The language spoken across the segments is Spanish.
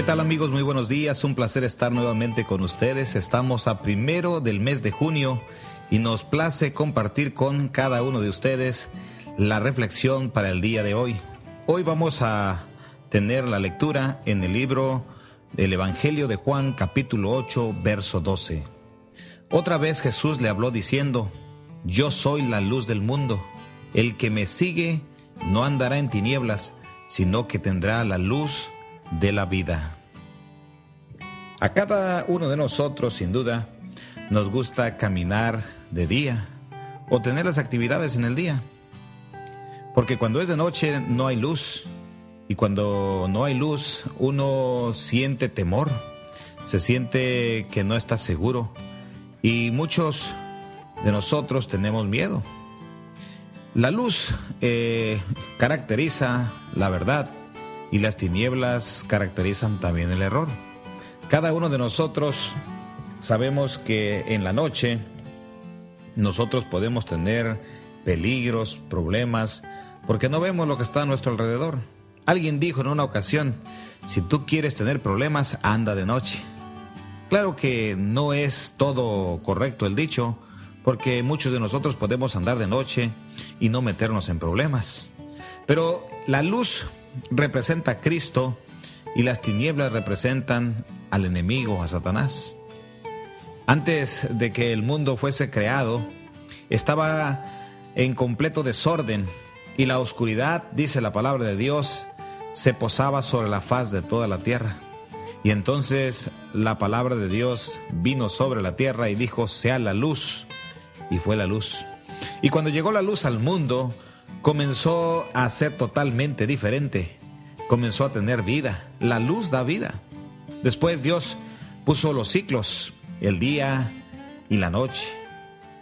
¿Qué tal amigos? Muy buenos días, un placer estar nuevamente con ustedes. Estamos a primero del mes de junio y nos place compartir con cada uno de ustedes la reflexión para el día de hoy. Hoy vamos a tener la lectura en el libro del Evangelio de Juan capítulo 8 verso 12. Otra vez Jesús le habló diciendo, Yo soy la luz del mundo, el que me sigue no andará en tinieblas, sino que tendrá la luz de la vida. A cada uno de nosotros, sin duda, nos gusta caminar de día o tener las actividades en el día. Porque cuando es de noche no hay luz y cuando no hay luz uno siente temor, se siente que no está seguro y muchos de nosotros tenemos miedo. La luz eh, caracteriza la verdad y las tinieblas caracterizan también el error. Cada uno de nosotros sabemos que en la noche nosotros podemos tener peligros, problemas, porque no vemos lo que está a nuestro alrededor. Alguien dijo en una ocasión, si tú quieres tener problemas, anda de noche. Claro que no es todo correcto el dicho, porque muchos de nosotros podemos andar de noche y no meternos en problemas. Pero la luz representa a Cristo y las tinieblas representan al enemigo, a Satanás. Antes de que el mundo fuese creado, estaba en completo desorden y la oscuridad, dice la palabra de Dios, se posaba sobre la faz de toda la tierra. Y entonces la palabra de Dios vino sobre la tierra y dijo, sea la luz. Y fue la luz. Y cuando llegó la luz al mundo, comenzó a ser totalmente diferente comenzó a tener vida. La luz da vida. Después Dios puso los ciclos, el día y la noche,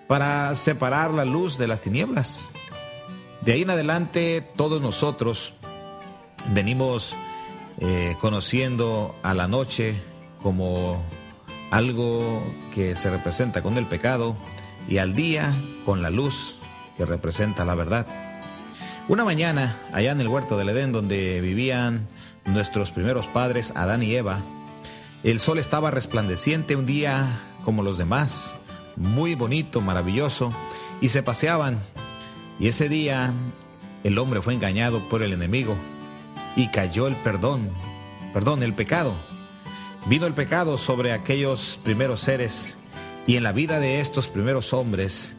para separar la luz de las tinieblas. De ahí en adelante todos nosotros venimos eh, conociendo a la noche como algo que se representa con el pecado y al día con la luz que representa la verdad. Una mañana, allá en el huerto del Edén, donde vivían nuestros primeros padres, Adán y Eva, el sol estaba resplandeciente un día como los demás, muy bonito, maravilloso, y se paseaban. Y ese día el hombre fue engañado por el enemigo y cayó el perdón, perdón, el pecado. Vino el pecado sobre aquellos primeros seres y en la vida de estos primeros hombres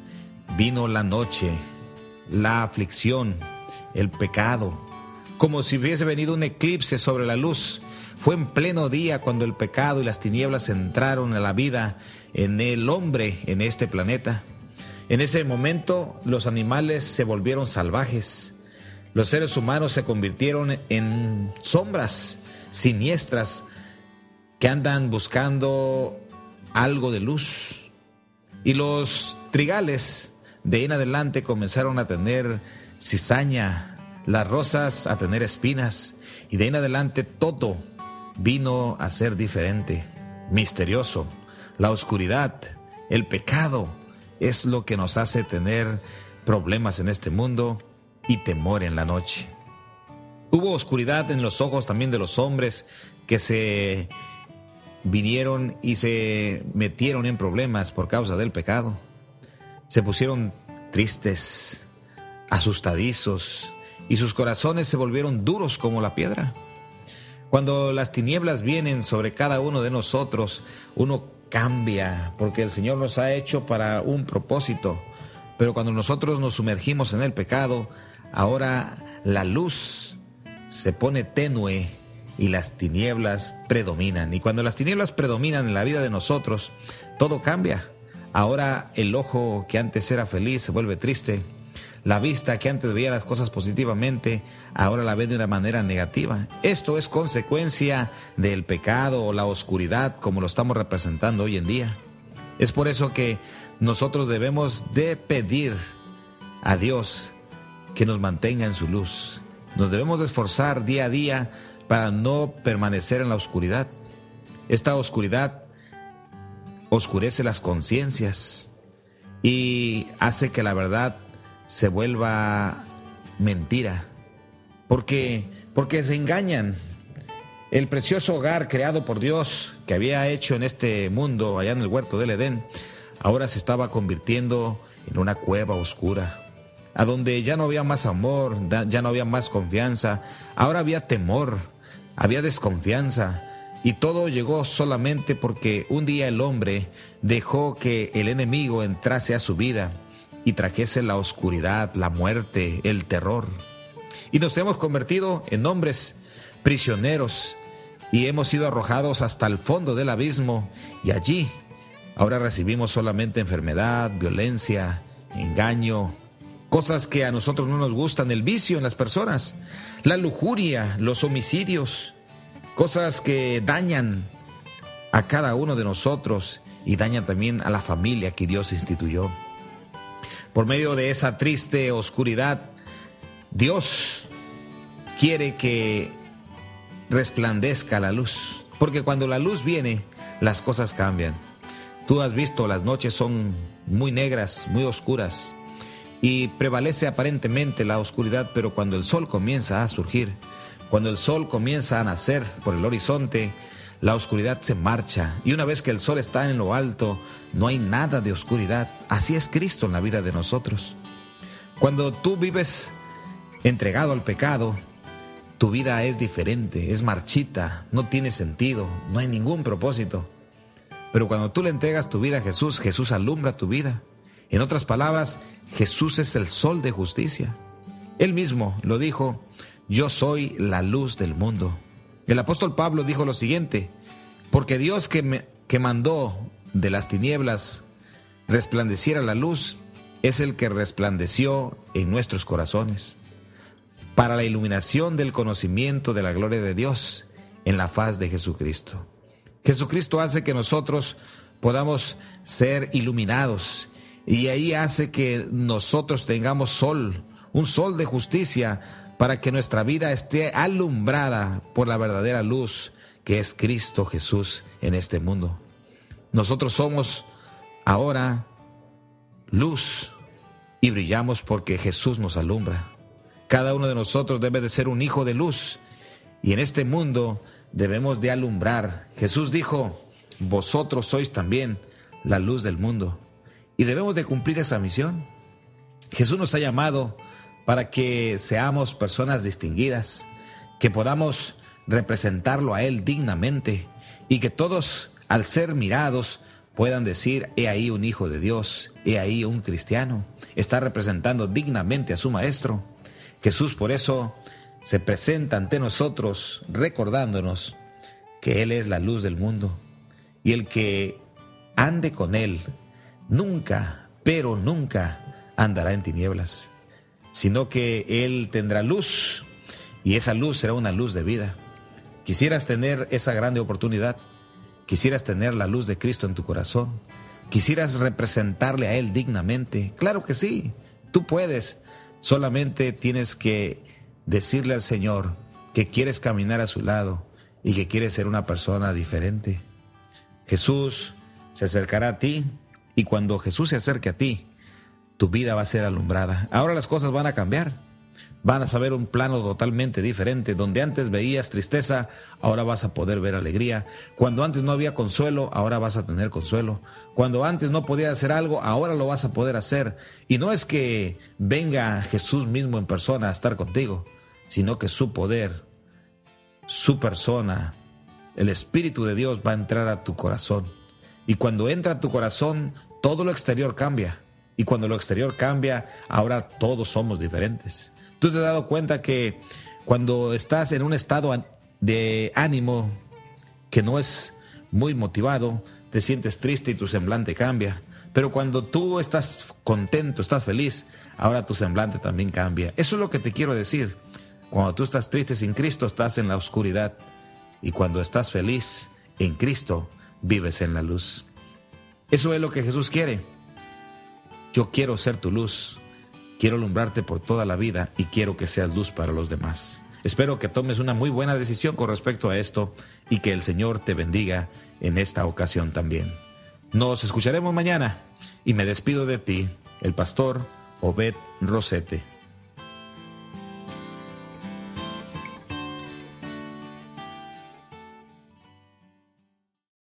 vino la noche, la aflicción, el pecado, como si hubiese venido un eclipse sobre la luz. Fue en pleno día cuando el pecado y las tinieblas entraron a la vida en el hombre en este planeta. En ese momento los animales se volvieron salvajes. Los seres humanos se convirtieron en sombras siniestras que andan buscando algo de luz. Y los trigales de en adelante comenzaron a tener cizaña, las rosas a tener espinas, y de ahí en adelante todo vino a ser diferente, misterioso. La oscuridad, el pecado, es lo que nos hace tener problemas en este mundo y temor en la noche. Hubo oscuridad en los ojos también de los hombres que se vinieron y se metieron en problemas por causa del pecado. Se pusieron tristes, asustadizos, y sus corazones se volvieron duros como la piedra. Cuando las tinieblas vienen sobre cada uno de nosotros, uno cambia, porque el Señor nos ha hecho para un propósito. Pero cuando nosotros nos sumergimos en el pecado, ahora la luz se pone tenue y las tinieblas predominan. Y cuando las tinieblas predominan en la vida de nosotros, todo cambia. Ahora el ojo que antes era feliz se vuelve triste la vista que antes veía las cosas positivamente, ahora la ve de una manera negativa. Esto es consecuencia del pecado o la oscuridad como lo estamos representando hoy en día. Es por eso que nosotros debemos de pedir a Dios que nos mantenga en su luz. Nos debemos de esforzar día a día para no permanecer en la oscuridad. Esta oscuridad oscurece las conciencias y hace que la verdad se vuelva mentira. Porque, porque se engañan. El precioso hogar creado por Dios que había hecho en este mundo, allá en el huerto del Edén, ahora se estaba convirtiendo en una cueva oscura, a donde ya no había más amor, ya no había más confianza, ahora había temor, había desconfianza, y todo llegó solamente porque un día el hombre dejó que el enemigo entrase a su vida y trajese la oscuridad, la muerte, el terror. Y nos hemos convertido en hombres prisioneros y hemos sido arrojados hasta el fondo del abismo y allí ahora recibimos solamente enfermedad, violencia, engaño, cosas que a nosotros no nos gustan, el vicio en las personas, la lujuria, los homicidios, cosas que dañan a cada uno de nosotros y dañan también a la familia que Dios instituyó. Por medio de esa triste oscuridad, Dios quiere que resplandezca la luz. Porque cuando la luz viene, las cosas cambian. Tú has visto, las noches son muy negras, muy oscuras, y prevalece aparentemente la oscuridad, pero cuando el sol comienza a surgir, cuando el sol comienza a nacer por el horizonte, la oscuridad se marcha y una vez que el sol está en lo alto, no hay nada de oscuridad. Así es Cristo en la vida de nosotros. Cuando tú vives entregado al pecado, tu vida es diferente, es marchita, no tiene sentido, no hay ningún propósito. Pero cuando tú le entregas tu vida a Jesús, Jesús alumbra tu vida. En otras palabras, Jesús es el sol de justicia. Él mismo lo dijo, yo soy la luz del mundo. El apóstol Pablo dijo lo siguiente, porque Dios que, me, que mandó de las tinieblas resplandeciera la luz, es el que resplandeció en nuestros corazones para la iluminación del conocimiento de la gloria de Dios en la faz de Jesucristo. Jesucristo hace que nosotros podamos ser iluminados y ahí hace que nosotros tengamos sol, un sol de justicia para que nuestra vida esté alumbrada por la verdadera luz que es Cristo Jesús en este mundo. Nosotros somos ahora luz y brillamos porque Jesús nos alumbra. Cada uno de nosotros debe de ser un hijo de luz y en este mundo debemos de alumbrar. Jesús dijo, vosotros sois también la luz del mundo y debemos de cumplir esa misión. Jesús nos ha llamado para que seamos personas distinguidas, que podamos representarlo a Él dignamente y que todos, al ser mirados, puedan decir, he ahí un hijo de Dios, he ahí un cristiano, está representando dignamente a su Maestro. Jesús por eso se presenta ante nosotros recordándonos que Él es la luz del mundo y el que ande con Él nunca, pero nunca andará en tinieblas, sino que Él tendrá luz y esa luz será una luz de vida. Quisieras tener esa grande oportunidad, quisieras tener la luz de Cristo en tu corazón, quisieras representarle a Él dignamente. Claro que sí, tú puedes Solamente tienes que decirle al Señor que quieres caminar a su lado y que quieres ser una persona diferente. Jesús se acercará a ti y cuando Jesús se acerque a ti, tu vida va a ser alumbrada. Ahora las cosas van a cambiar van a saber un plano totalmente diferente. Donde antes veías tristeza, ahora vas a poder ver alegría. Cuando antes no había consuelo, ahora vas a tener consuelo. Cuando antes no podías hacer algo, ahora lo vas a poder hacer. Y no es que venga Jesús mismo en persona a estar contigo, sino que su poder, su persona, el Espíritu de Dios va a entrar a tu corazón. Y cuando entra a tu corazón, todo lo exterior cambia. Y cuando lo exterior cambia, ahora todos somos diferentes. Tú te has dado cuenta que cuando estás en un estado de ánimo que no es muy motivado, te sientes triste y tu semblante cambia. Pero cuando tú estás contento, estás feliz, ahora tu semblante también cambia. Eso es lo que te quiero decir. Cuando tú estás triste sin Cristo, estás en la oscuridad. Y cuando estás feliz en Cristo, vives en la luz. Eso es lo que Jesús quiere. Yo quiero ser tu luz. Quiero alumbrarte por toda la vida y quiero que seas luz para los demás. Espero que tomes una muy buena decisión con respecto a esto y que el Señor te bendiga en esta ocasión también. Nos escucharemos mañana y me despido de ti, el pastor Obed Rosete.